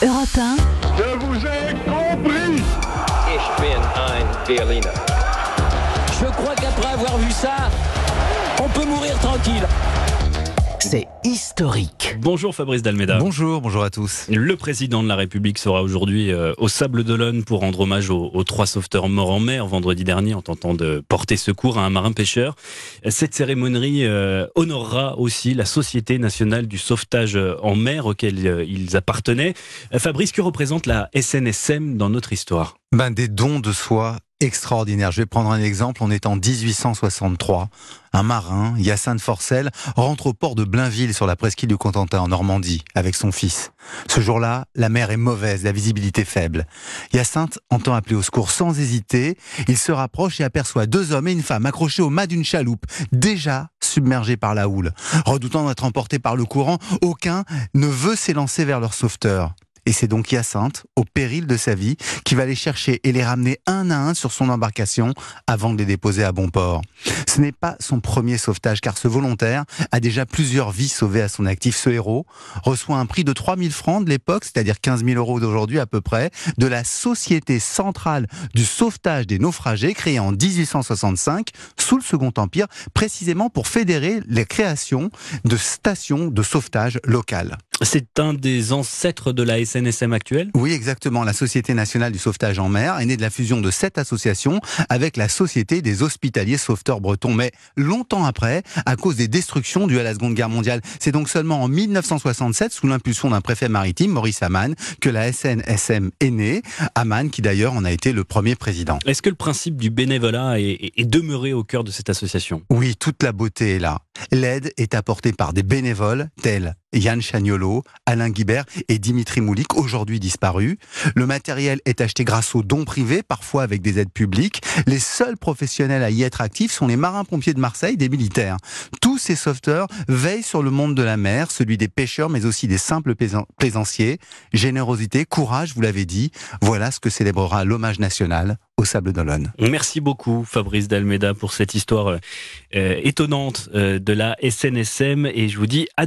Europe 1. Je vous ai compris Ich bin ein Berliner. Je crois qu'après avoir vu ça, on peut mourir tranquille. C'est historique. Bonjour Fabrice Dalmeda. Bonjour, bonjour à tous. Le président de la République sera aujourd'hui euh, au Sable d'Olonne pour rendre hommage aux, aux, trois sauveteurs morts en mer vendredi dernier en tentant de porter secours à un marin pêcheur. Cette cérémonie euh, honorera aussi la Société nationale du sauvetage en mer auquel euh, ils appartenaient. Fabrice, que représente la SNSM dans notre histoire? Ben, Des dons de soi extraordinaire. Je vais prendre un exemple. On est en 1863. Un marin, Hyacinthe Forcel, rentre au port de Blainville sur la presqu'île du Cotentin en Normandie avec son fils. Ce jour-là, la mer est mauvaise, la visibilité faible. Hyacinthe entend appeler au secours sans hésiter. Il se rapproche et aperçoit deux hommes et une femme accrochés au mât d'une chaloupe, déjà submergés par la houle. Redoutant d'être emportés par le courant, aucun ne veut s'élancer vers leur sauveteur. Et c'est donc Hyacinthe, au péril de sa vie, qui va les chercher et les ramener un à un sur son embarcation avant de les déposer à bon port. Ce n'est pas son premier sauvetage, car ce volontaire a déjà plusieurs vies sauvées à son actif. Ce héros reçoit un prix de 3000 francs de l'époque, c'est-à-dire 15 000 euros d'aujourd'hui à peu près, de la Société centrale du sauvetage des naufragés, créée en 1865, sous le Second Empire, précisément pour fédérer les créations de stations de sauvetage locales. C'est un des ancêtres de la SNSM actuelle? Oui, exactement. La Société nationale du sauvetage en mer est née de la fusion de cette association avec la Société des hospitaliers sauveteurs bretons. Mais longtemps après, à cause des destructions dues à la Seconde Guerre mondiale, c'est donc seulement en 1967, sous l'impulsion d'un préfet maritime, Maurice Amann, que la SNSM est née. Amann, qui d'ailleurs en a été le premier président. Est-ce que le principe du bénévolat est, est demeuré au cœur de cette association? Oui, toute la beauté est là. L'aide est apportée par des bénévoles tels Yann Alain Guibert et Dimitri Moulik, aujourd'hui disparus. Le matériel est acheté grâce aux dons privés, parfois avec des aides publiques. Les seuls professionnels à y être actifs sont les marins-pompiers de Marseille, des militaires. Tous ces sauveteurs veillent sur le monde de la mer, celui des pêcheurs, mais aussi des simples plaisanciers. Générosité, courage, vous l'avez dit, voilà ce que célébrera l'hommage national au Sable d'Olonne. Merci beaucoup Fabrice Dalmeda pour cette histoire euh, étonnante euh, de la SNSM et je vous dis à demain.